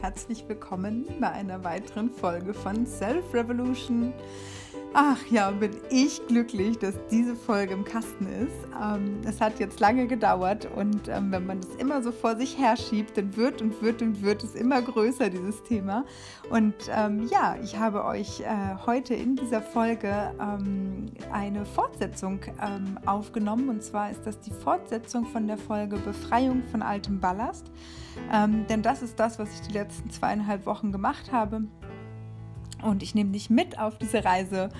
herzlich willkommen bei einer weiteren Folge von Self Revolution. Ach ja, bin ich glücklich, dass diese Folge im Kasten ist. Ähm, es hat jetzt lange gedauert und ähm, wenn man das immer so vor sich herschiebt, dann wird und wird und wird es immer größer, dieses Thema. Und ähm, ja, ich habe euch äh, heute in dieser Folge ähm, eine Fortsetzung ähm, aufgenommen. Und zwar ist das die Fortsetzung von der Folge Befreiung von altem Ballast. Ähm, denn das ist das, was ich die letzten zweieinhalb Wochen gemacht habe. Und ich nehme dich mit auf diese Reise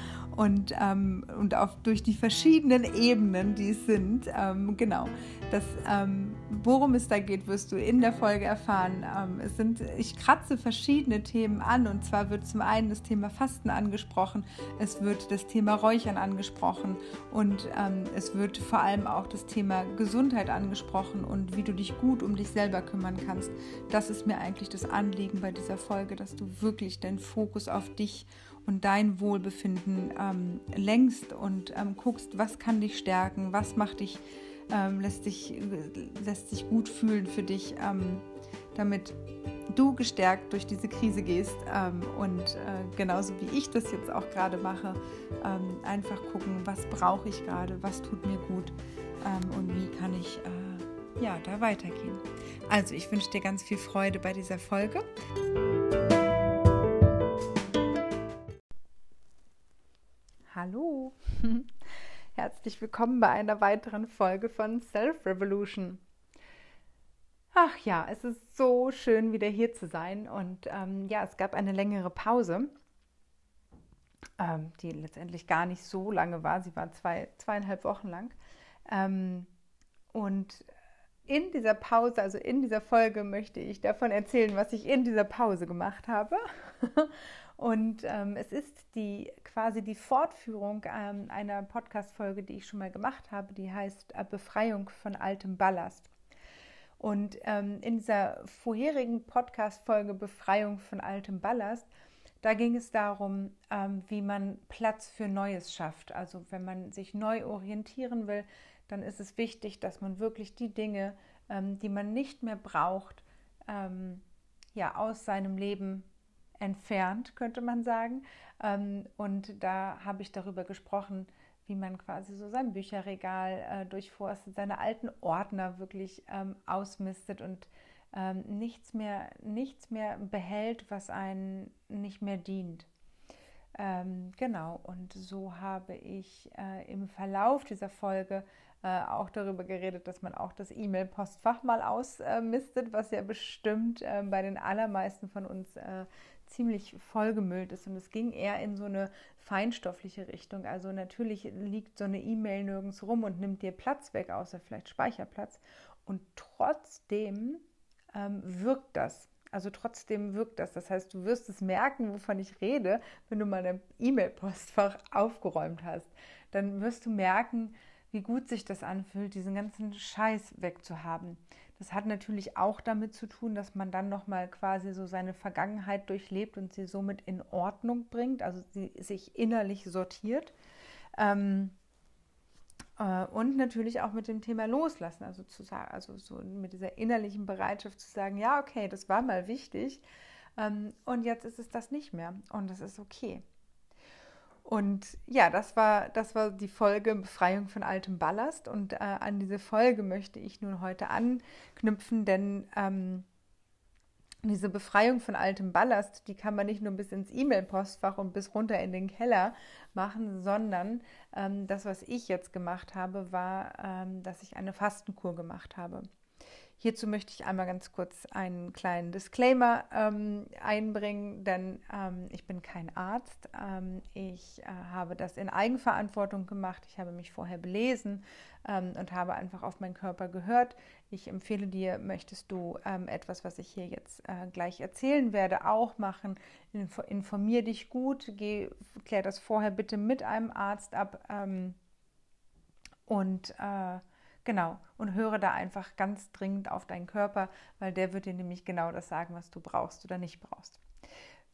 und, ähm, und auf, durch die verschiedenen Ebenen, die es sind. Ähm, genau, das, ähm, worum es da geht, wirst du in der Folge erfahren. Ähm, es sind, ich kratze verschiedene Themen an und zwar wird zum einen das Thema Fasten angesprochen, es wird das Thema Räuchern angesprochen und ähm, es wird vor allem auch das Thema Gesundheit angesprochen und wie du dich gut um dich selber kümmern kannst. Das ist mir eigentlich das Anliegen bei dieser Folge, dass du wirklich deinen Fokus auf dich und dein Wohlbefinden ähm, lenkst und ähm, guckst, was kann dich stärken, was macht dich, ähm, lässt, dich lässt sich gut fühlen für dich, ähm, damit du gestärkt durch diese Krise gehst ähm, und äh, genauso wie ich das jetzt auch gerade mache, ähm, einfach gucken, was brauche ich gerade, was tut mir gut und wie kann ich äh, ja, da weitergehen. Also ich wünsche dir ganz viel Freude bei dieser Folge. Hallo, herzlich willkommen bei einer weiteren Folge von Self Revolution. Ach ja, es ist so schön, wieder hier zu sein. Und ähm, ja, es gab eine längere Pause, ähm, die letztendlich gar nicht so lange war. Sie war zwei, zweieinhalb Wochen lang. Ähm, und in dieser Pause, also in dieser Folge, möchte ich davon erzählen, was ich in dieser Pause gemacht habe. Und ähm, es ist die quasi die Fortführung ähm, einer Podcast-Folge, die ich schon mal gemacht habe, die heißt äh, Befreiung von altem Ballast. Und ähm, in dieser vorherigen Podcast-Folge Befreiung von altem Ballast, da ging es darum, ähm, wie man Platz für Neues schafft. Also wenn man sich neu orientieren will, dann ist es wichtig, dass man wirklich die Dinge, ähm, die man nicht mehr braucht, ähm, ja, aus seinem Leben entfernt, könnte man sagen. Ähm, und da habe ich darüber gesprochen, wie man quasi so sein Bücherregal äh, durchforstet, seine alten Ordner wirklich ähm, ausmistet und ähm, nichts, mehr, nichts mehr behält, was einen nicht mehr dient. Genau, und so habe ich äh, im Verlauf dieser Folge äh, auch darüber geredet, dass man auch das E-Mail-Postfach mal ausmistet, was ja bestimmt äh, bei den allermeisten von uns äh, ziemlich vollgemüllt ist. Und es ging eher in so eine feinstoffliche Richtung. Also natürlich liegt so eine E-Mail nirgends rum und nimmt dir Platz weg, außer vielleicht Speicherplatz. Und trotzdem ähm, wirkt das. Also trotzdem wirkt das. Das heißt, du wirst es merken, wovon ich rede, wenn du mal dein E-Mail-Postfach aufgeräumt hast. Dann wirst du merken, wie gut sich das anfühlt, diesen ganzen Scheiß wegzuhaben. Das hat natürlich auch damit zu tun, dass man dann nochmal quasi so seine Vergangenheit durchlebt und sie somit in Ordnung bringt, also sie sich innerlich sortiert. Ähm, äh, und natürlich auch mit dem Thema Loslassen, also zu sagen, also so mit dieser innerlichen Bereitschaft zu sagen, ja, okay, das war mal wichtig ähm, und jetzt ist es das nicht mehr und das ist okay. Und ja, das war, das war die Folge Befreiung von altem Ballast. Und äh, an diese Folge möchte ich nun heute anknüpfen, denn ähm, diese Befreiung von altem Ballast, die kann man nicht nur bis ins E-Mail-Postfach und bis runter in den Keller machen, sondern ähm, das, was ich jetzt gemacht habe, war, ähm, dass ich eine Fastenkur gemacht habe. Hierzu möchte ich einmal ganz kurz einen kleinen Disclaimer ähm, einbringen, denn ähm, ich bin kein Arzt. Ähm, ich äh, habe das in Eigenverantwortung gemacht. Ich habe mich vorher belesen ähm, und habe einfach auf meinen Körper gehört. Ich empfehle dir, möchtest du ähm, etwas, was ich hier jetzt äh, gleich erzählen werde, auch machen. Info informier dich gut, geh, klär das vorher bitte mit einem Arzt ab ähm, und äh, Genau, und höre da einfach ganz dringend auf deinen Körper, weil der wird dir nämlich genau das sagen, was du brauchst oder nicht brauchst.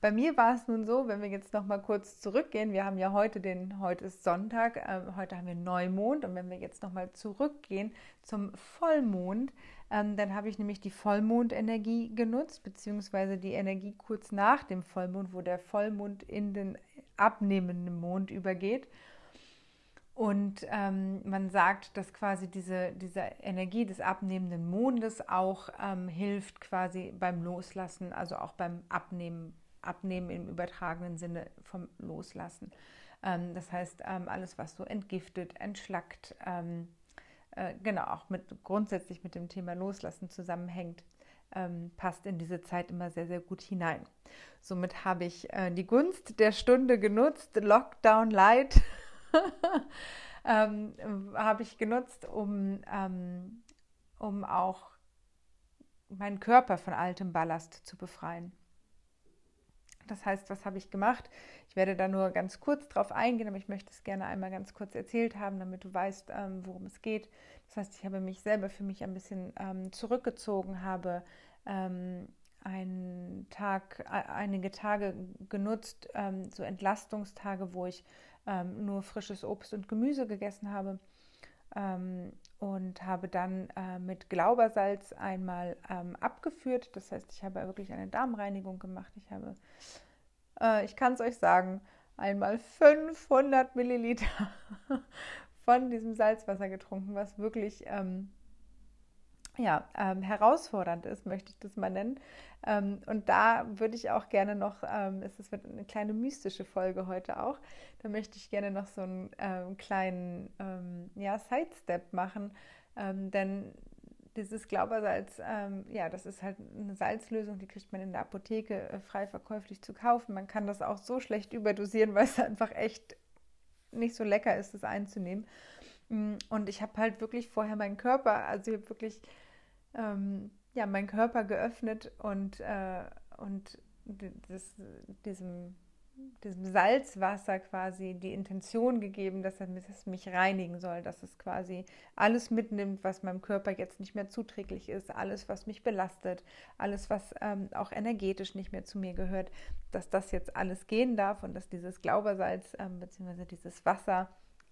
bei mir war es nun so, wenn wir jetzt noch mal kurz zurückgehen, wir haben ja heute den, heute ist Sonntag, äh, heute haben wir Neumond und wenn wir jetzt noch mal zurückgehen zum Vollmond, ähm, dann habe ich nämlich die Vollmondenergie genutzt, beziehungsweise die Energie kurz nach dem Vollmond, wo der Vollmond in den abnehmenden Mond übergeht. Und ähm, man sagt, dass quasi diese, diese Energie des abnehmenden Mondes auch ähm, hilft quasi beim Loslassen, also auch beim Abnehmen, Abnehmen im übertragenen Sinne vom Loslassen. Ähm, das heißt, ähm, alles, was so entgiftet, entschlackt, ähm, äh, genau auch mit grundsätzlich mit dem Thema Loslassen zusammenhängt, ähm, passt in diese Zeit immer sehr, sehr gut hinein. Somit habe ich äh, die Gunst der Stunde genutzt, Lockdown Light. ähm, habe ich genutzt, um, ähm, um auch meinen Körper von altem Ballast zu befreien. Das heißt, was habe ich gemacht? Ich werde da nur ganz kurz drauf eingehen, aber ich möchte es gerne einmal ganz kurz erzählt haben, damit du weißt, ähm, worum es geht. Das heißt, ich habe mich selber für mich ein bisschen ähm, zurückgezogen, habe ähm, einen Tag, einige Tage genutzt, so Entlastungstage, wo ich ähm, nur frisches Obst und Gemüse gegessen habe ähm, und habe dann äh, mit Glaubersalz einmal ähm, abgeführt. Das heißt, ich habe wirklich eine Darmreinigung gemacht. Ich habe, äh, ich kann es euch sagen, einmal 500 Milliliter von diesem Salzwasser getrunken, was wirklich ähm, ja, ähm, herausfordernd ist, möchte ich das mal nennen. Ähm, und da würde ich auch gerne noch, ähm, es wird eine kleine mystische Folge heute auch, da möchte ich gerne noch so einen ähm, kleinen ähm, ja, Sidestep machen, ähm, denn dieses Glaubersalz, ja, das ist halt eine Salzlösung, die kriegt man in der Apotheke äh, frei verkäuflich zu kaufen. Man kann das auch so schlecht überdosieren, weil es einfach echt nicht so lecker ist, das einzunehmen. Mm, und ich habe halt wirklich vorher meinen Körper, also ich habe wirklich ähm, ja, meinen Körper geöffnet und, äh, und das, diesem, diesem Salzwasser quasi die Intention gegeben, dass es mich reinigen soll, dass es quasi alles mitnimmt, was meinem Körper jetzt nicht mehr zuträglich ist, alles, was mich belastet, alles, was ähm, auch energetisch nicht mehr zu mir gehört, dass das jetzt alles gehen darf und dass dieses Glaubersalz ähm, bzw. dieses Wasser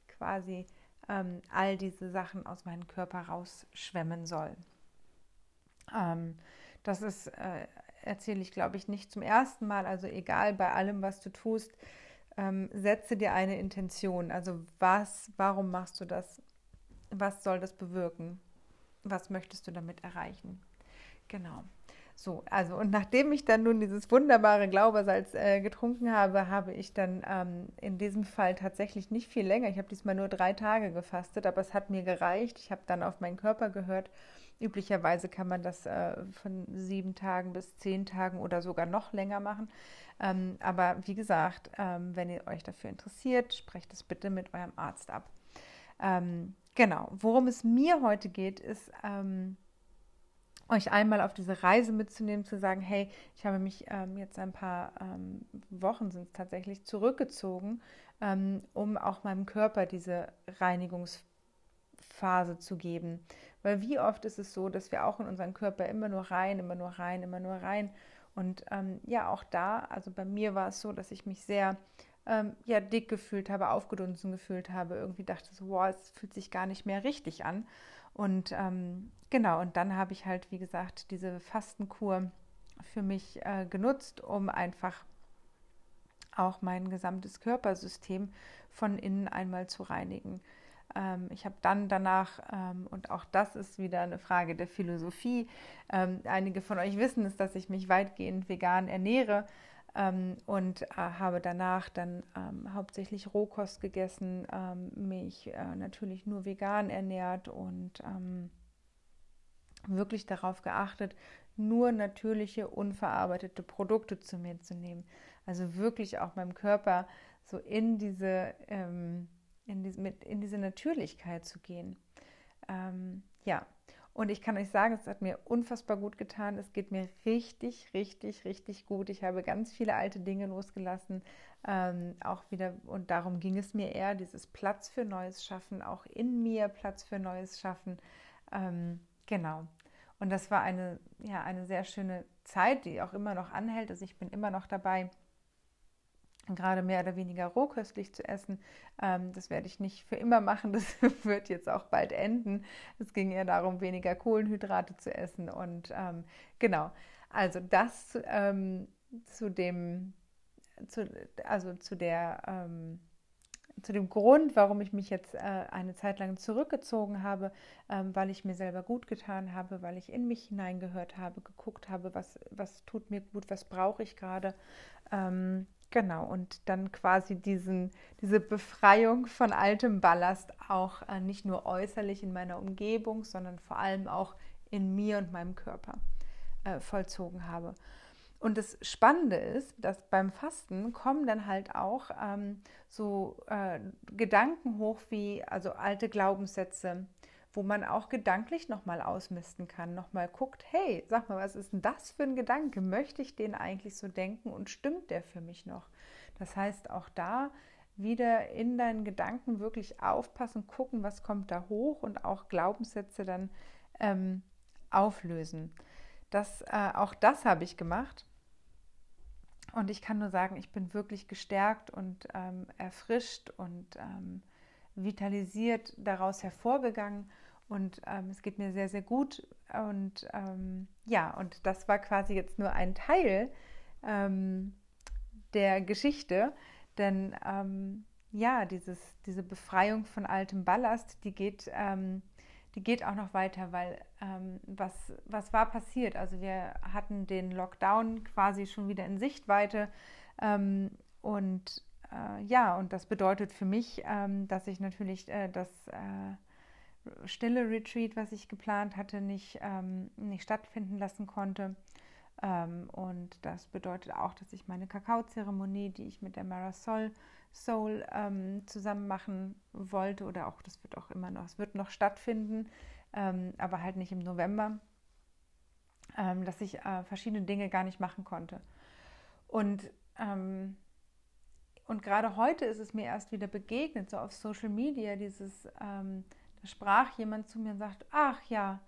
quasi ähm, all diese Sachen aus meinem Körper rausschwemmen soll. Ähm, das ist, äh, erzähle ich, glaube ich, nicht zum ersten Mal. Also egal bei allem, was du tust, ähm, setze dir eine Intention. Also was, warum machst du das? Was soll das bewirken? Was möchtest du damit erreichen? Genau. So, also und nachdem ich dann nun dieses wunderbare Glaubersalz äh, getrunken habe, habe ich dann ähm, in diesem Fall tatsächlich nicht viel länger. Ich habe diesmal nur drei Tage gefastet, aber es hat mir gereicht. Ich habe dann auf meinen Körper gehört Üblicherweise kann man das äh, von sieben Tagen bis zehn Tagen oder sogar noch länger machen. Ähm, aber wie gesagt, ähm, wenn ihr euch dafür interessiert, sprecht es bitte mit eurem Arzt ab. Ähm, genau, worum es mir heute geht, ist ähm, euch einmal auf diese Reise mitzunehmen, zu sagen, hey, ich habe mich ähm, jetzt ein paar ähm, Wochen sind es tatsächlich zurückgezogen, um auch meinem Körper diese Reinigungsphase zu geben. Weil wie oft ist es so, dass wir auch in unseren Körper immer nur rein, immer nur rein, immer nur rein. Und ähm, ja, auch da, also bei mir war es so, dass ich mich sehr ähm, ja, dick gefühlt habe, aufgedunsen gefühlt habe, irgendwie dachte so, wow, es fühlt sich gar nicht mehr richtig an. Und ähm, genau, und dann habe ich halt, wie gesagt, diese Fastenkur für mich äh, genutzt, um einfach auch mein gesamtes Körpersystem von innen einmal zu reinigen. Ähm, ich habe dann danach, ähm, und auch das ist wieder eine Frage der Philosophie, ähm, einige von euch wissen es, dass ich mich weitgehend vegan ernähre und äh, habe danach dann hauptsächlich Rohkost gegessen, mich äh, natürlich nur vegan ernährt und wirklich darauf geachtet, nur natürliche, unverarbeitete Produkte zu mir zu nehmen. Also wirklich auch meinem Körper so in diese ähm, in, diese, mit, in diese Natürlichkeit zu gehen. Ähm, ja, und ich kann euch sagen, es hat mir unfassbar gut getan. Es geht mir richtig, richtig, richtig gut. Ich habe ganz viele alte Dinge losgelassen. Ähm, auch wieder, und darum ging es mir eher, dieses Platz für Neues schaffen, auch in mir Platz für Neues schaffen. Ähm, genau. Und das war eine, ja, eine sehr schöne Zeit, die auch immer noch anhält. Also ich bin immer noch dabei, gerade mehr oder weniger rohköstlich zu essen. Ähm, das werde ich nicht für immer machen, das wird jetzt auch bald enden. Es ging eher darum, weniger Kohlenhydrate zu essen. Und ähm, genau, also das ähm, zu dem, zu, also zu der ähm, zu dem Grund, warum ich mich jetzt äh, eine Zeit lang zurückgezogen habe, ähm, weil ich mir selber gut getan habe, weil ich in mich hineingehört habe, geguckt habe, was, was tut mir gut, was brauche ich gerade. Ähm, genau, und dann quasi diesen, diese Befreiung von altem Ballast auch äh, nicht nur äußerlich in meiner Umgebung, sondern vor allem auch in mir und meinem Körper äh, vollzogen habe. Und das Spannende ist, dass beim Fasten kommen dann halt auch ähm, so äh, Gedanken hoch wie also alte Glaubenssätze, wo man auch gedanklich nochmal ausmisten kann, nochmal guckt, hey, sag mal, was ist denn das für ein Gedanke? Möchte ich den eigentlich so denken und stimmt der für mich noch? Das heißt, auch da wieder in deinen Gedanken wirklich aufpassen, gucken, was kommt da hoch und auch Glaubenssätze dann ähm, auflösen. Das, äh, auch das habe ich gemacht. Und ich kann nur sagen, ich bin wirklich gestärkt und ähm, erfrischt und ähm, vitalisiert daraus hervorgegangen. Und ähm, es geht mir sehr, sehr gut. Und ähm, ja, und das war quasi jetzt nur ein Teil ähm, der Geschichte. Denn ähm, ja, dieses, diese Befreiung von altem Ballast, die geht die geht auch noch weiter, weil ähm, was, was war passiert? Also wir hatten den Lockdown quasi schon wieder in Sichtweite ähm, und äh, ja, und das bedeutet für mich, ähm, dass ich natürlich äh, das äh, stille Retreat, was ich geplant hatte, nicht, ähm, nicht stattfinden lassen konnte. Ähm, und das bedeutet auch, dass ich meine Kakaozeremonie, die ich mit der Marasol Soul ähm, zusammen machen wollte oder auch, das wird auch immer noch, es wird noch stattfinden, ähm, aber halt nicht im November, ähm, dass ich äh, verschiedene Dinge gar nicht machen konnte. Und, ähm, und gerade heute ist es mir erst wieder begegnet, so auf Social Media, dieses, ähm, sprach jemand zu mir und sagt, ach ja,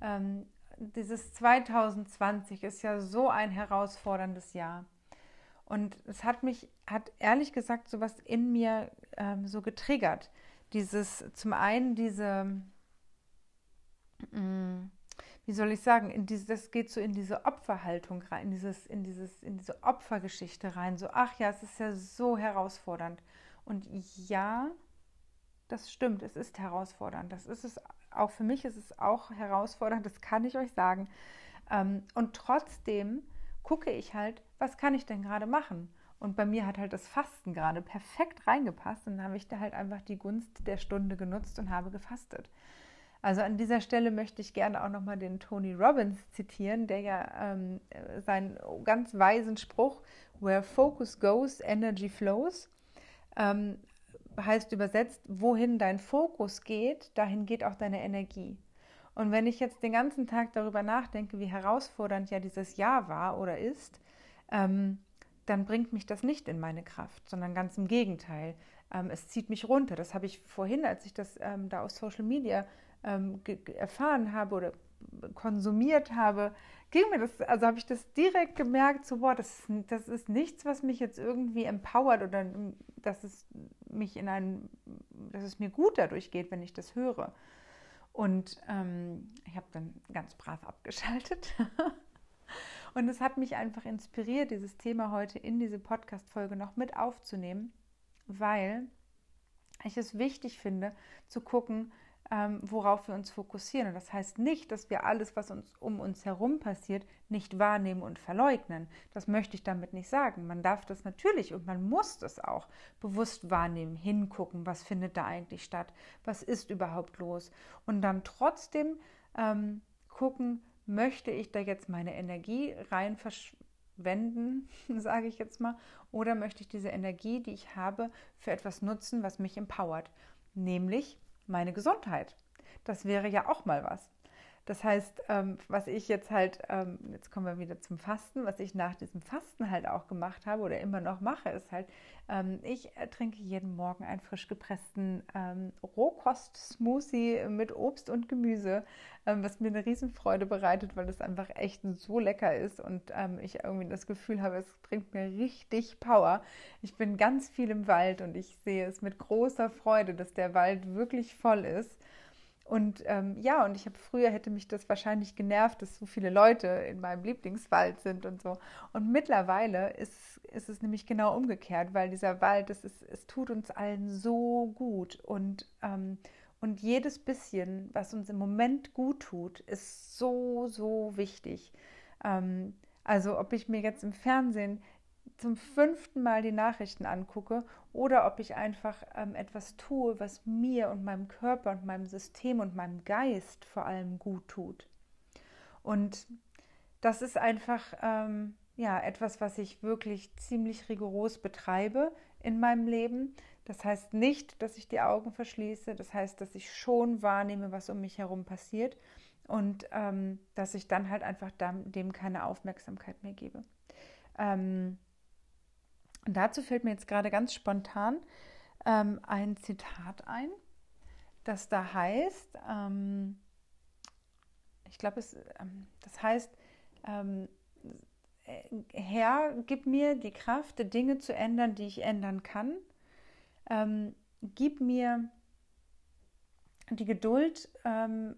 ähm, dieses 2020 ist ja so ein herausforderndes Jahr. Und es hat mich, hat ehrlich gesagt sowas in mir ähm, so getriggert. Dieses, zum einen diese, mh, mm, wie soll ich sagen, in diese, das geht so in diese Opferhaltung rein, in, dieses, in, dieses, in diese Opfergeschichte rein. So, ach ja, es ist ja so herausfordernd. Und ja, das stimmt, es ist herausfordernd. Das ist es, auch für mich ist es auch herausfordernd, das kann ich euch sagen. Ähm, und trotzdem gucke ich halt, was kann ich denn gerade machen? Und bei mir hat halt das Fasten gerade perfekt reingepasst und dann habe ich da halt einfach die Gunst der Stunde genutzt und habe gefastet. Also an dieser Stelle möchte ich gerne auch nochmal den Tony Robbins zitieren, der ja ähm, seinen ganz weisen Spruch, Where focus goes, energy flows, ähm, heißt übersetzt, wohin dein Fokus geht, dahin geht auch deine Energie. Und wenn ich jetzt den ganzen Tag darüber nachdenke, wie herausfordernd ja dieses Jahr war oder ist, ähm, dann bringt mich das nicht in meine Kraft, sondern ganz im Gegenteil. Ähm, es zieht mich runter. Das habe ich vorhin, als ich das ähm, da auf Social Media ähm, erfahren habe oder konsumiert habe, ging mir das, also habe ich das direkt gemerkt, so, boah, das, das ist nichts, was mich jetzt irgendwie empowert oder dass es mich in einen, dass es mir gut dadurch geht, wenn ich das höre. Und ähm, ich habe dann ganz brav abgeschaltet. Und es hat mich einfach inspiriert, dieses Thema heute in diese Podcast-Folge noch mit aufzunehmen, weil ich es wichtig finde, zu gucken, ähm, worauf wir uns fokussieren. Und das heißt nicht, dass wir alles, was uns um uns herum passiert, nicht wahrnehmen und verleugnen. Das möchte ich damit nicht sagen. Man darf das natürlich und man muss das auch bewusst wahrnehmen, hingucken, was findet da eigentlich statt, was ist überhaupt los. Und dann trotzdem ähm, gucken, möchte ich da jetzt meine Energie rein verschwenden, sage ich jetzt mal, oder möchte ich diese Energie, die ich habe, für etwas nutzen, was mich empowert, nämlich meine Gesundheit. Das wäre ja auch mal was. Das heißt, ähm, was ich jetzt halt, ähm, jetzt kommen wir wieder zum Fasten, was ich nach diesem Fasten halt auch gemacht habe oder immer noch mache, ist halt, ähm, ich trinke jeden Morgen einen frisch gepressten ähm, Rohkost-Smoothie mit Obst und Gemüse, ähm, was mir eine Riesenfreude bereitet, weil es einfach echt so lecker ist und ähm, ich irgendwie das Gefühl habe, es bringt mir richtig Power. Ich bin ganz viel im Wald und ich sehe es mit großer Freude, dass der Wald wirklich voll ist. Und ähm, ja, und ich habe früher hätte mich das wahrscheinlich genervt, dass so viele Leute in meinem Lieblingswald sind und so. Und mittlerweile ist, ist es nämlich genau umgekehrt, weil dieser Wald, das ist, es tut uns allen so gut. Und, ähm, und jedes bisschen, was uns im Moment gut tut, ist so, so wichtig. Ähm, also ob ich mir jetzt im Fernsehen zum fünften Mal die Nachrichten angucke oder ob ich einfach ähm, etwas tue, was mir und meinem Körper und meinem System und meinem Geist vor allem gut tut. Und das ist einfach ähm, ja etwas, was ich wirklich ziemlich rigoros betreibe in meinem Leben. Das heißt nicht, dass ich die Augen verschließe. Das heißt, dass ich schon wahrnehme, was um mich herum passiert und ähm, dass ich dann halt einfach dem keine Aufmerksamkeit mehr gebe. Ähm, und dazu fällt mir jetzt gerade ganz spontan ähm, ein Zitat ein, das da heißt, ähm, ich glaube, ähm, das heißt, ähm, Herr, gib mir die Kraft, Dinge zu ändern, die ich ändern kann. Ähm, gib mir die Geduld, ähm,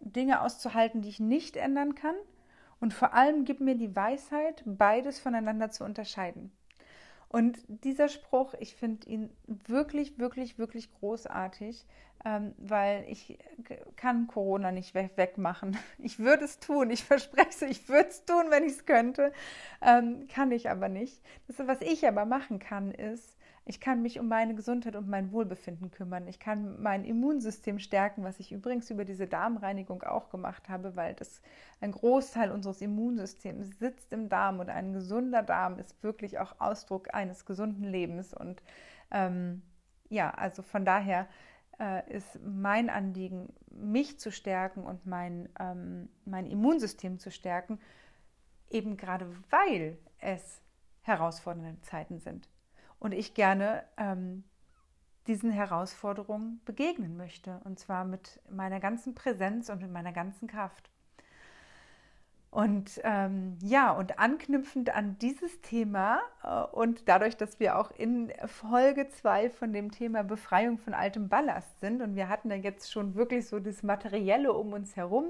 Dinge auszuhalten, die ich nicht ändern kann. Und vor allem gib mir die Weisheit, beides voneinander zu unterscheiden. Und dieser Spruch, ich finde ihn wirklich, wirklich, wirklich großartig, ähm, weil ich kann Corona nicht wegmachen. Ich würde es tun, ich verspreche es, ich würde es tun, wenn ich es könnte, ähm, kann ich aber nicht. Das, was ich aber machen kann, ist, ich kann mich um meine Gesundheit und mein Wohlbefinden kümmern. Ich kann mein Immunsystem stärken, was ich übrigens über diese Darmreinigung auch gemacht habe, weil das ein Großteil unseres Immunsystems sitzt im Darm und ein gesunder Darm ist wirklich auch Ausdruck eines gesunden Lebens. Und ähm, ja, also von daher äh, ist mein Anliegen, mich zu stärken und mein, ähm, mein Immunsystem zu stärken, eben gerade weil es herausfordernde Zeiten sind und ich gerne ähm, diesen Herausforderungen begegnen möchte. Und zwar mit meiner ganzen Präsenz und mit meiner ganzen Kraft. Und ähm, ja, und anknüpfend an dieses Thema äh, und dadurch, dass wir auch in Folge 2 von dem Thema Befreiung von altem Ballast sind und wir hatten ja jetzt schon wirklich so das Materielle um uns herum,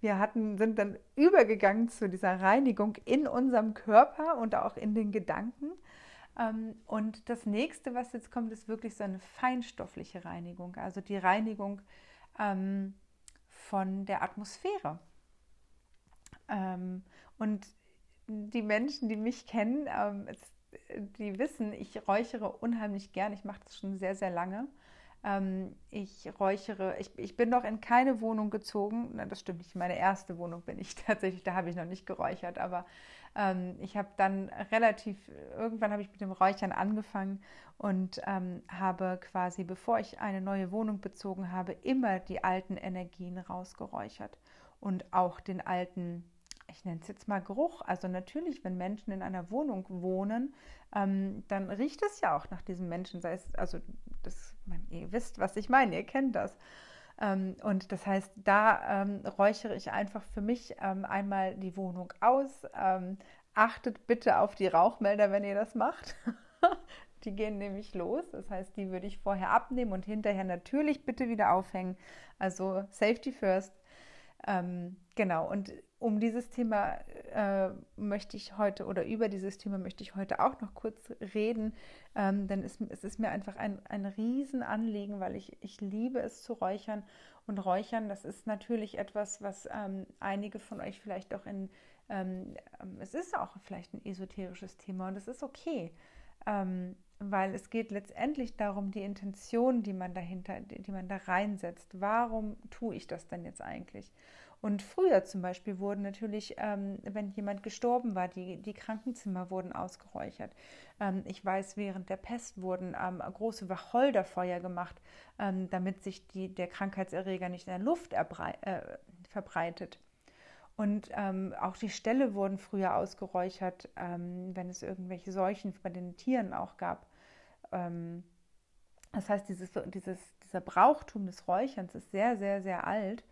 wir hatten, sind dann übergegangen zu dieser Reinigung in unserem Körper und auch in den Gedanken. Ähm, und das nächste, was jetzt kommt, ist wirklich so eine feinstoffliche Reinigung, also die Reinigung ähm, von der Atmosphäre. Ähm, und die Menschen, die mich kennen, die wissen, ich räuchere unheimlich gern. Ich mache das schon sehr, sehr lange. ich räuchere, ich, ich bin noch in keine Wohnung gezogen. Das stimmt nicht, meine erste Wohnung bin ich tatsächlich, da habe ich noch nicht geräuchert, aber ähm, ich habe dann relativ, irgendwann habe ich mit dem Räuchern angefangen und ähm, habe quasi, bevor ich eine neue Wohnung bezogen habe, immer die alten Energien rausgeräuchert und auch den alten ich nenne es jetzt mal Geruch. Also natürlich, wenn Menschen in einer Wohnung wohnen, ähm, dann riecht es ja auch nach diesem Menschen. Sei es, also das, man, ihr wisst, was ich meine, ihr kennt das. Ähm, und das heißt, da ähm, räuchere ich einfach für mich ähm, einmal die Wohnung aus. Ähm, achtet bitte auf die Rauchmelder, wenn ihr das macht. die gehen nämlich los. Das heißt, die würde ich vorher abnehmen und hinterher natürlich bitte wieder aufhängen. Also Safety First. Ähm, genau, und um dieses Thema äh, möchte ich heute oder über dieses Thema möchte ich heute auch noch kurz reden, ähm, denn es, es, ist mir einfach ein, ein Riesenanliegen, weil ich, ich liebe es zu räuchern. Und Räuchern, das ist natürlich etwas, was ähm, einige von euch vielleicht auch in, ähm, es ist auch vielleicht ein esoterisches Thema und es ist okay, ähm, weil es geht letztendlich darum, die Intention, die man dahinter, die, die man da reinsetzt. Warum tue ich das denn jetzt eigentlich? Und früher zum Beispiel wurden natürlich, ähm, wenn jemand gestorben war, die, die Krankenzimmer wurden ausgeräuchert. Ähm, ich weiß, während der Pest wurden ähm, große Wacholderfeuer gemacht, ähm, damit sich die, der Krankheitserreger nicht in der Luft äh, verbreitet. Und ähm, auch die Ställe wurden früher ausgeräuchert, ähm, wenn es irgendwelche Seuchen bei den Tieren auch gab. Ähm, das heißt, dieses, dieses, dieser Brauchtum des Räucherns ist sehr, sehr, sehr alt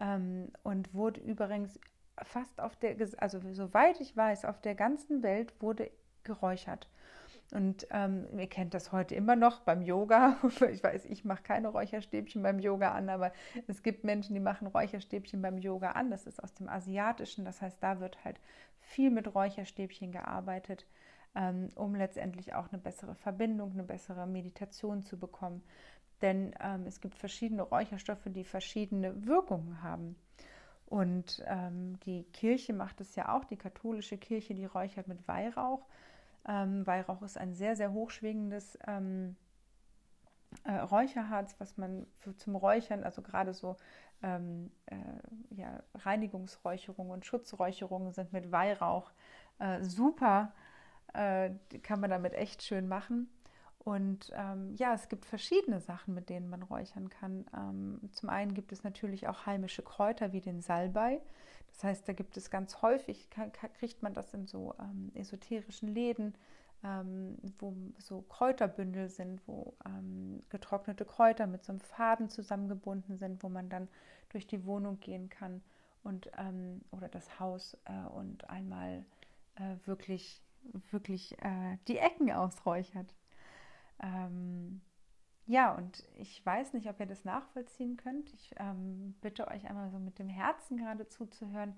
ähm, und wurde übrigens fast auf der, also soweit ich weiß, auf der ganzen Welt wurde geräuchert. Und ähm, ihr kennt das heute immer noch beim Yoga. Ich weiß, ich mache keine Räucherstäbchen beim Yoga an, aber es gibt Menschen, die machen Räucherstäbchen beim Yoga an. Das ist aus dem Asiatischen. Das heißt, da wird halt viel mit Räucherstäbchen gearbeitet, ähm, um letztendlich auch eine bessere Verbindung, eine bessere Meditation zu bekommen. Denn ähm, es gibt verschiedene Räucherstoffe, die verschiedene Wirkungen haben. Und ähm, die Kirche macht es ja auch, die katholische Kirche, die räuchert mit Weihrauch. Ähm, Weihrauch ist ein sehr, sehr hochschwingendes ähm, äh, Räucherharz, was man für, zum Räuchern, also gerade so ähm, äh, ja, Reinigungsräucherungen und Schutzräucherungen sind mit Weihrauch äh, super. Äh, kann man damit echt schön machen. Und ähm, ja, es gibt verschiedene Sachen, mit denen man räuchern kann. Ähm, zum einen gibt es natürlich auch heimische Kräuter wie den Salbei. Das heißt, da gibt es ganz häufig, kann, kriegt man das in so ähm, esoterischen Läden, ähm, wo so Kräuterbündel sind, wo ähm, getrocknete Kräuter mit so einem Faden zusammengebunden sind, wo man dann durch die Wohnung gehen kann und ähm, oder das Haus äh, und einmal äh, wirklich, wirklich äh, die Ecken ausräuchert. Ähm, ja, und ich weiß nicht, ob ihr das nachvollziehen könnt. Ich ähm, bitte euch einmal so mit dem Herzen gerade zuzuhören.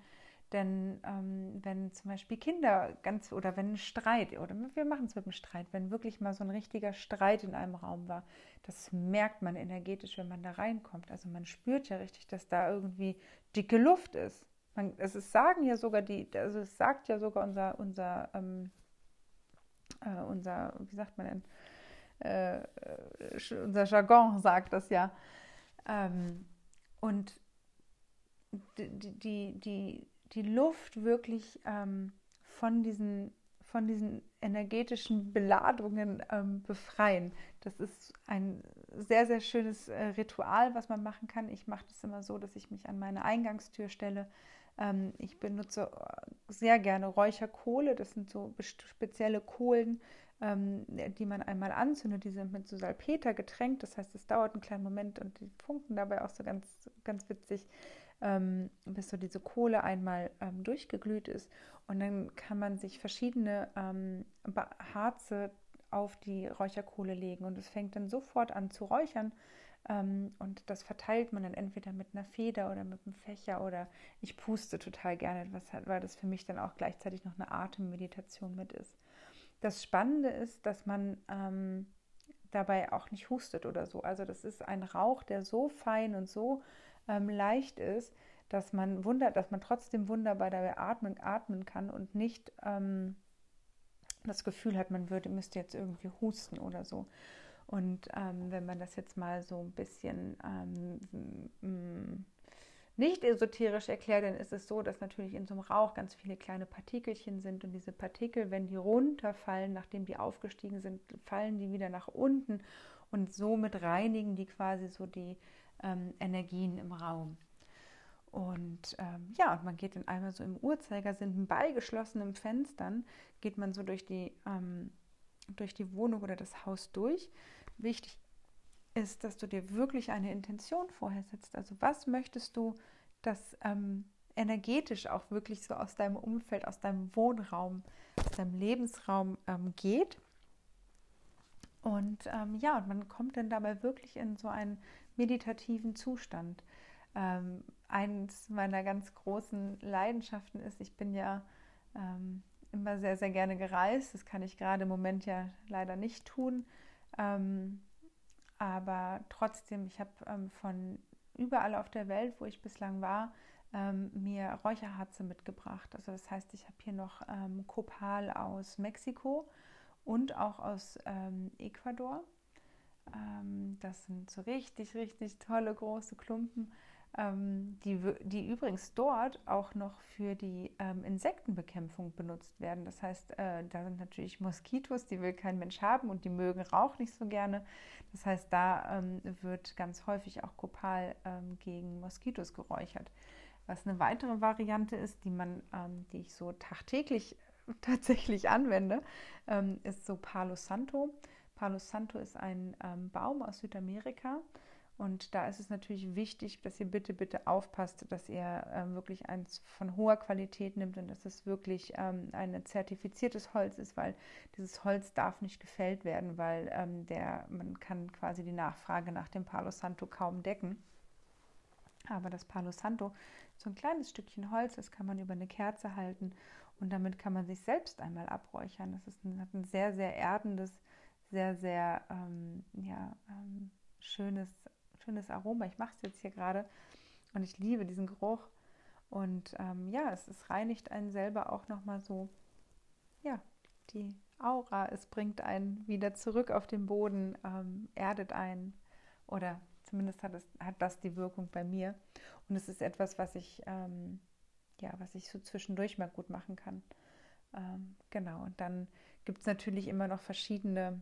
Denn ähm, wenn zum Beispiel Kinder ganz oder wenn ein Streit, oder wir machen es mit dem Streit, wenn wirklich mal so ein richtiger Streit in einem Raum war, das merkt man energetisch, wenn man da reinkommt. Also man spürt ja richtig, dass da irgendwie dicke Luft ist. Man, es ist, sagen ja sogar die, also es sagt ja sogar unser, unser, ähm, äh, unser, wie sagt man denn, äh, unser Jargon sagt das ja. Ähm, und die, die, die, die Luft wirklich ähm, von, diesen, von diesen energetischen Beladungen ähm, befreien. Das ist ein sehr, sehr schönes äh, Ritual, was man machen kann. Ich mache das immer so, dass ich mich an meine Eingangstür stelle. Ähm, ich benutze äh, sehr gerne Räucherkohle. Das sind so spezielle Kohlen, ähm, die man einmal anzündet, die sind mit so Salpeter getränkt. Das heißt, es dauert einen kleinen Moment und die funken dabei auch so ganz, ganz witzig, ähm, bis so diese Kohle einmal ähm, durchgeglüht ist. Und dann kann man sich verschiedene ähm, Harze auf die Räucherkohle legen und es fängt dann sofort an zu räuchern. Ähm, und das verteilt man dann entweder mit einer Feder oder mit einem Fächer oder ich puste total gerne, weil das für mich dann auch gleichzeitig noch eine Atemmeditation mit ist. Das Spannende ist, dass man ähm, dabei auch nicht hustet oder so. Also das ist ein Rauch, der so fein und so ähm, leicht ist, dass man wundert, dass man trotzdem wunderbar dabei atmen, atmen kann und nicht ähm, das Gefühl hat, man würde, müsste jetzt irgendwie husten oder so. Und ähm, wenn man das jetzt mal so ein bisschen ähm, nicht esoterisch erklärt, dann ist es so, dass natürlich in so einem Rauch ganz viele kleine Partikelchen sind und diese Partikel, wenn die runterfallen, nachdem die aufgestiegen sind, fallen die wieder nach unten und somit reinigen die quasi so die ähm, Energien im Raum. Und ähm, ja, und man geht dann einmal so im Uhrzeigersinn bei geschlossenen Fenstern, geht man so durch die, ähm, durch die Wohnung oder das Haus durch. Wichtig ist, dass du dir wirklich eine Intention vorher setzt. Also was möchtest du, dass ähm, energetisch auch wirklich so aus deinem Umfeld, aus deinem Wohnraum, aus deinem Lebensraum ähm, geht. Und ähm, ja, und man kommt dann dabei wirklich in so einen meditativen Zustand. Ähm, eins meiner ganz großen Leidenschaften ist, ich bin ja ähm, immer sehr, sehr gerne gereist. Das kann ich gerade im Moment ja leider nicht tun. Ähm, aber trotzdem, ich habe ähm, von überall auf der Welt, wo ich bislang war, ähm, mir Räucherharze mitgebracht. Also das heißt, ich habe hier noch ähm, Copal aus Mexiko und auch aus ähm, Ecuador. Ähm, das sind so richtig, richtig tolle große Klumpen. Ähm, die, die übrigens dort auch noch für die ähm, Insektenbekämpfung benutzt werden. Das heißt, äh, da sind natürlich Moskitos, die will kein Mensch haben und die mögen Rauch nicht so gerne. Das heißt, da ähm, wird ganz häufig auch Kopal ähm, gegen Moskitos geräuchert. Was eine weitere Variante ist, die man, ähm, die ich so tagtäglich tatsächlich anwende, ähm, ist so Palo Santo. Palo Santo ist ein Baum aus Südamerika und da ist es natürlich wichtig, dass ihr bitte, bitte aufpasst, dass ihr ähm, wirklich eins von hoher Qualität nimmt und dass es wirklich ähm, ein zertifiziertes Holz ist, weil dieses Holz darf nicht gefällt werden, weil ähm, der, man kann quasi die Nachfrage nach dem Palo Santo kaum decken. Aber das Palo Santo ist so ein kleines Stückchen Holz, das kann man über eine Kerze halten und damit kann man sich selbst einmal abräuchern. Das ist ein, hat ein sehr, sehr erdendes, sehr, sehr ähm, ja, ähm, schönes schönes Aroma. Ich mache es jetzt hier gerade und ich liebe diesen Geruch. Und ähm, ja, es, es reinigt einen selber auch nochmal so, ja, die Aura. Es bringt einen wieder zurück auf den Boden, ähm, erdet einen oder zumindest hat, es, hat das die Wirkung bei mir. Und es ist etwas, was ich, ähm, ja, was ich so zwischendurch mal gut machen kann. Ähm, genau, und dann gibt es natürlich immer noch verschiedene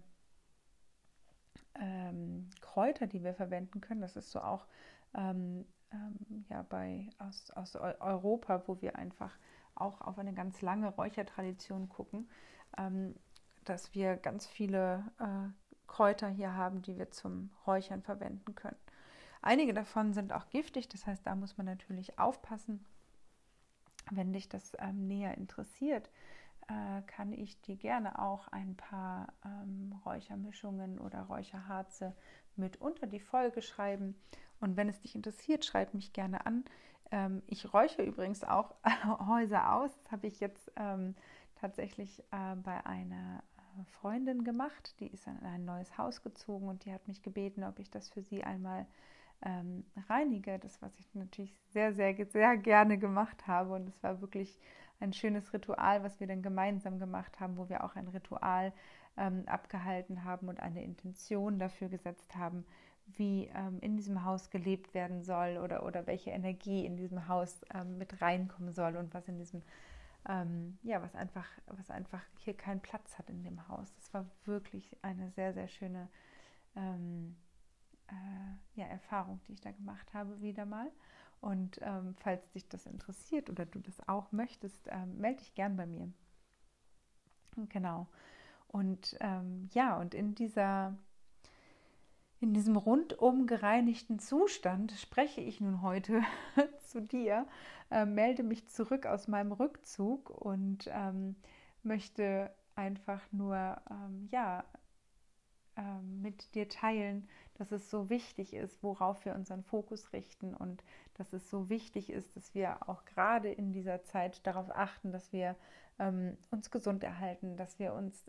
ähm, Kräuter, die wir verwenden können. Das ist so auch ähm, ähm, ja, bei, aus, aus Europa, wo wir einfach auch auf eine ganz lange Räuchertradition gucken, ähm, dass wir ganz viele äh, Kräuter hier haben, die wir zum Räuchern verwenden können. Einige davon sind auch giftig, das heißt, da muss man natürlich aufpassen. Wenn dich das ähm, näher interessiert, äh, kann ich dir gerne auch ein paar ähm, Räuchermischungen oder Räucherharze mit unter die Folge schreiben. Und wenn es dich interessiert, schreib mich gerne an. Ähm, ich räuche übrigens auch Häuser aus. Das habe ich jetzt ähm, tatsächlich äh, bei einer äh, Freundin gemacht. Die ist in ein neues Haus gezogen und die hat mich gebeten, ob ich das für sie einmal ähm, reinige. Das, was ich natürlich sehr, sehr, sehr gerne gemacht habe. Und es war wirklich ein schönes Ritual, was wir dann gemeinsam gemacht haben, wo wir auch ein Ritual ähm, abgehalten haben und eine Intention dafür gesetzt haben, wie ähm, in diesem Haus gelebt werden soll oder, oder welche Energie in diesem Haus ähm, mit reinkommen soll und was in diesem, ähm, ja, was einfach, was einfach hier keinen Platz hat in dem Haus. Das war wirklich eine sehr, sehr schöne ähm, äh, ja, Erfahrung, die ich da gemacht habe, wieder mal. Und ähm, falls dich das interessiert oder du das auch möchtest, ähm, melde dich gern bei mir. Genau. Und ähm, ja, und in dieser in diesem rundum gereinigten Zustand spreche ich nun heute zu dir, äh, melde mich zurück aus meinem Rückzug und ähm, möchte einfach nur ähm, ja ähm, mit dir teilen, dass es so wichtig ist, worauf wir unseren Fokus richten und dass es so wichtig ist, dass wir auch gerade in dieser Zeit darauf achten, dass wir ähm, uns gesund erhalten, dass wir uns,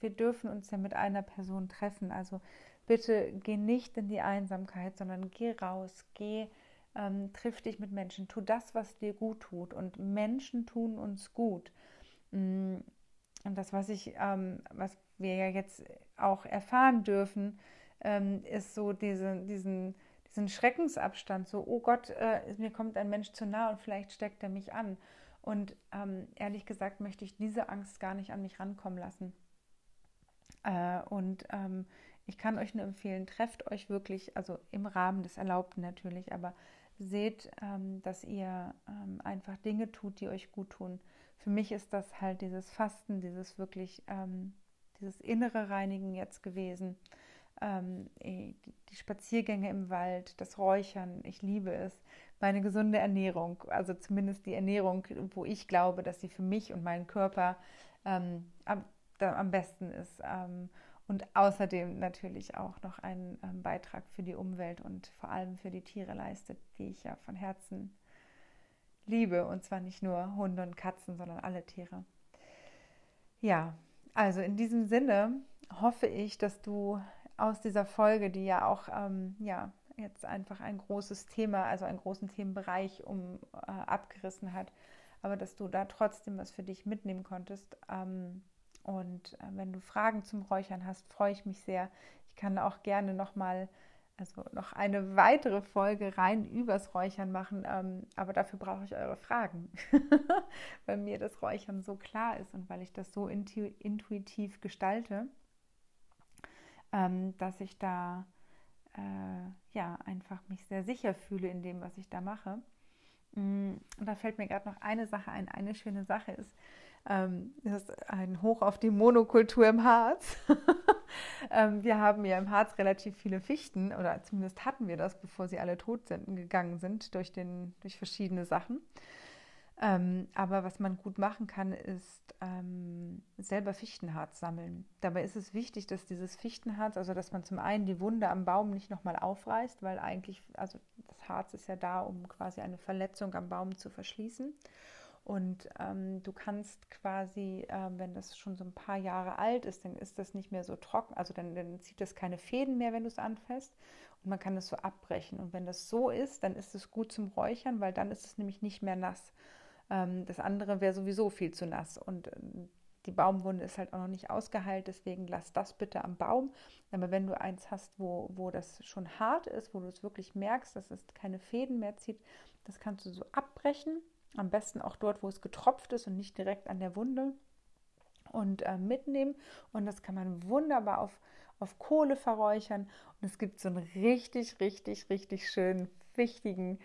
wir dürfen uns ja mit einer Person treffen. Also bitte geh nicht in die Einsamkeit, sondern geh raus, geh, ähm, triff dich mit Menschen, tu das, was dir gut tut. Und Menschen tun uns gut. Mm, und das, was ich, ähm, was wir ja jetzt auch erfahren dürfen, ähm, ist so diese, diesen, diesen Schreckensabstand, so, oh Gott, äh, mir kommt ein Mensch zu nah und vielleicht steckt er mich an. Und ähm, ehrlich gesagt möchte ich diese Angst gar nicht an mich rankommen lassen. Äh, und ähm, ich kann euch nur empfehlen, trefft euch wirklich, also im Rahmen des Erlaubten natürlich, aber seht, ähm, dass ihr ähm, einfach Dinge tut, die euch gut tun. Für mich ist das halt dieses Fasten, dieses wirklich, ähm, dieses innere Reinigen jetzt gewesen ähm, die Spaziergänge im Wald, das Räuchern, ich liebe es, meine gesunde Ernährung, also zumindest die Ernährung, wo ich glaube, dass sie für mich und meinen Körper ähm, am, am, besten ist. Ähm, und außerdem natürlich auch noch einen ähm, Beitrag für die Umwelt und vor allem für die Tiere leistet, die ich ja von Herzen liebe. Und zwar nicht nur Hunde und Katzen, sondern alle Tiere. Ja, also in diesem Sinne hoffe ich, dass du aus dieser Folge, die ja auch ähm, ja, jetzt einfach ein großes Thema, also einen großen Themenbereich um äh, abgerissen hat, aber dass du da trotzdem was für dich mitnehmen konntest. Ähm, und äh, wenn du Fragen zum Räuchern hast, freue ich mich sehr. Ich kann auch gerne nochmal also noch eine weitere Folge rein übers Räuchern machen. Ähm, aber dafür brauche ich eure Fragen, weil mir das Räuchern so klar ist und weil ich das so intu intuitiv gestalte, ähm, dass ich da äh, ja einfach mich sehr sicher fühle in dem, was ich da mache. Mm, und da fällt mir gerade noch eine Sache ein. Eine schöne Sache ist, ähm, das ist ein Hoch auf die Monokultur im Harz. ähm, wir haben ja im Harz relativ viele Fichten, oder zumindest hatten wir das, bevor sie alle tot sind, gegangen sind durch, den, durch verschiedene Sachen. Ähm, aber was man gut machen kann, ist ähm, selber Fichtenharz sammeln. Dabei ist es wichtig, dass dieses Fichtenharz, also dass man zum einen die Wunde am Baum nicht nochmal aufreißt, weil eigentlich, also das Harz ist ja da, um quasi eine Verletzung am Baum zu verschließen. Und ähm, du kannst quasi, äh, wenn das schon so ein paar Jahre alt ist, dann ist das nicht mehr so trocken, also dann, dann zieht das keine Fäden mehr, wenn du es anfasst. Und man kann es so abbrechen. Und wenn das so ist, dann ist es gut zum Räuchern, weil dann ist es nämlich nicht mehr nass. Ähm, das andere wäre sowieso viel zu nass. Und äh, die Baumwunde ist halt auch noch nicht ausgeheilt, deswegen lass das bitte am Baum. Aber wenn du eins hast, wo, wo das schon hart ist, wo du es wirklich merkst, dass es keine Fäden mehr zieht, das kannst du so abbrechen am besten auch dort, wo es getropft ist und nicht direkt an der Wunde. Und äh, mitnehmen. Und das kann man wunderbar auf, auf Kohle verräuchern. Und es gibt so einen richtig, richtig, richtig schönen, wichtigen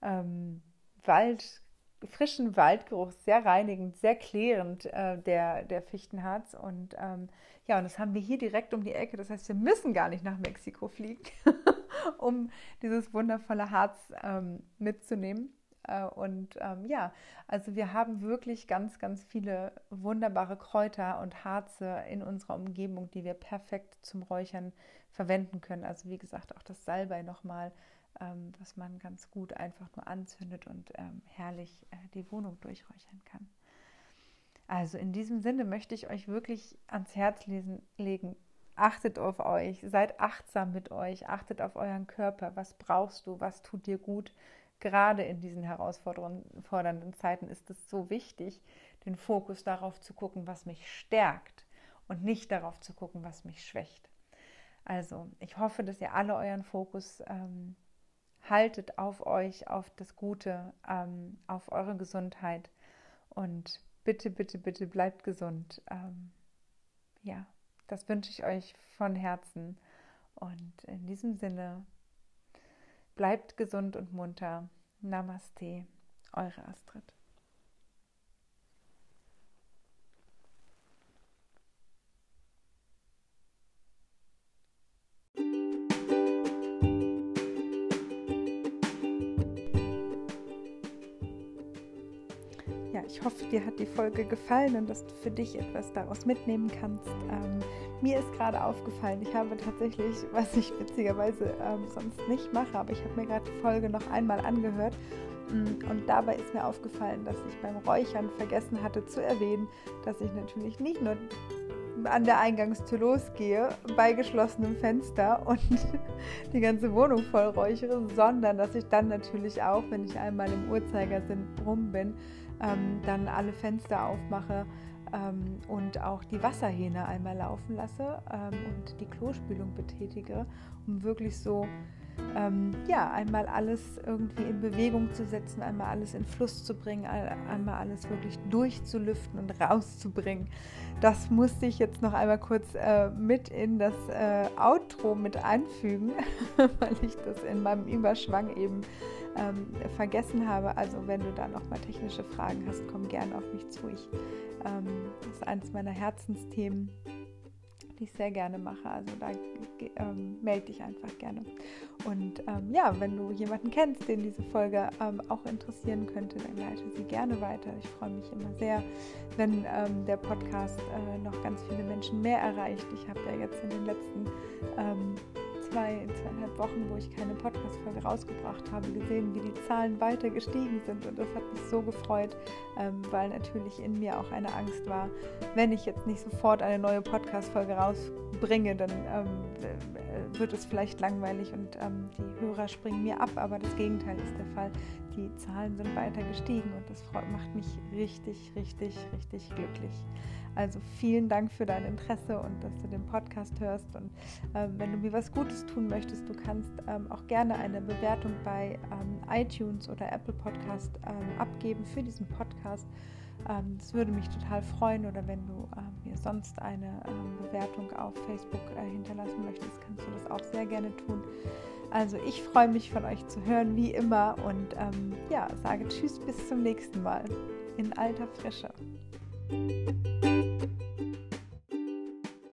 ähm, Wald, frischen Waldgeruch, sehr reinigend, sehr klärend, äh, der, der Fichtenharz. Und ähm, ja, und das haben wir hier direkt um die Ecke. Das heißt, wir müssen gar nicht nach Mexiko fliegen, um dieses wundervolle Harz ähm, mitzunehmen. Äh, und ähm, ja, also wir haben wirklich ganz, ganz viele wunderbare Kräuter und Harze in unserer Umgebung, die wir perfekt zum Räuchern verwenden können. Also wie gesagt, auch das Salbei nochmal, ähm, was man ganz gut einfach nur anzündet und ähm, herrlich äh, die Wohnung durchräuchern kann. Also in diesem Sinne möchte ich euch wirklich ans Herz lesen, legen. Achtet auf euch, seid achtsam mit euch, achtet auf euren Körper. Was brauchst du? Was tut dir gut? gerade in diesen herausfordernden Zeiten ist es so wichtig, den Fokus darauf zu gucken, was mich stärkt und nicht darauf zu gucken, was mich schwächt. Also, ich hoffe, dass ihr alle euren Fokus ähm, haltet auf euch, auf das Gute, ähm, auf eure Gesundheit und bitte, bitte, bitte bleibt gesund. Ähm, ja, das wünsche ich euch von Herzen und in diesem Sinne Bleibt gesund und munter. Namaste, eure Astrid. Dir hat die Folge gefallen und dass du für dich etwas daraus mitnehmen kannst. Ähm, mir ist gerade aufgefallen, ich habe tatsächlich, was ich witzigerweise ähm, sonst nicht mache, aber ich habe mir gerade die Folge noch einmal angehört mm, und dabei ist mir aufgefallen, dass ich beim Räuchern vergessen hatte zu erwähnen, dass ich natürlich nicht nur an der Eingangstür losgehe, bei geschlossenem Fenster und die ganze Wohnung voll räuchere, sondern dass ich dann natürlich auch, wenn ich einmal im Uhrzeigersinn rum bin, ähm, dann alle Fenster aufmache, ähm, und auch die Wasserhähne einmal laufen lasse ähm, und die Klospülung betätige, um wirklich so ähm, ja, einmal alles irgendwie in Bewegung zu setzen, einmal alles in Fluss zu bringen, einmal alles wirklich durchzulüften und rauszubringen. Das musste ich jetzt noch einmal kurz äh, mit in das äh, Outro mit einfügen, weil ich das in meinem Überschwang eben ähm, vergessen habe. Also wenn du da nochmal technische Fragen hast, komm gerne auf mich zu. Ich, ähm, das ist eines meiner Herzensthemen die ich sehr gerne mache. Also da ähm, melde dich einfach gerne. Und ähm, ja, wenn du jemanden kennst, den diese Folge ähm, auch interessieren könnte, dann leite sie gerne weiter. Ich freue mich immer sehr, wenn ähm, der Podcast äh, noch ganz viele Menschen mehr erreicht. Ich habe ja jetzt in den letzten ähm, zwei, zweieinhalb Wochen, wo ich keine Podcast-Folge rausgebracht habe, gesehen, wie die Zahlen weiter gestiegen sind. Und das hat mich so gefreut, ähm, weil natürlich in mir auch eine Angst war, wenn ich jetzt nicht sofort eine neue Podcast-Folge rausbringe bringe, dann ähm, wird es vielleicht langweilig und ähm, die Hörer springen mir ab, aber das Gegenteil ist der Fall. Die Zahlen sind weiter gestiegen und das macht mich richtig, richtig, richtig glücklich. Also vielen Dank für dein Interesse und dass du den Podcast hörst. Und äh, wenn du mir was Gutes tun möchtest, du kannst ähm, auch gerne eine Bewertung bei ähm, iTunes oder Apple Podcast ähm, abgeben für diesen Podcast. Ähm, das würde mich total freuen. Oder wenn du äh, mir sonst eine ähm, Bewertung auf Facebook äh, hinterlassen möchtest, kannst du das auch sehr gerne tun. Also ich freue mich von euch zu hören, wie immer. Und ähm, ja, sage Tschüss bis zum nächsten Mal in alter Frische. thank you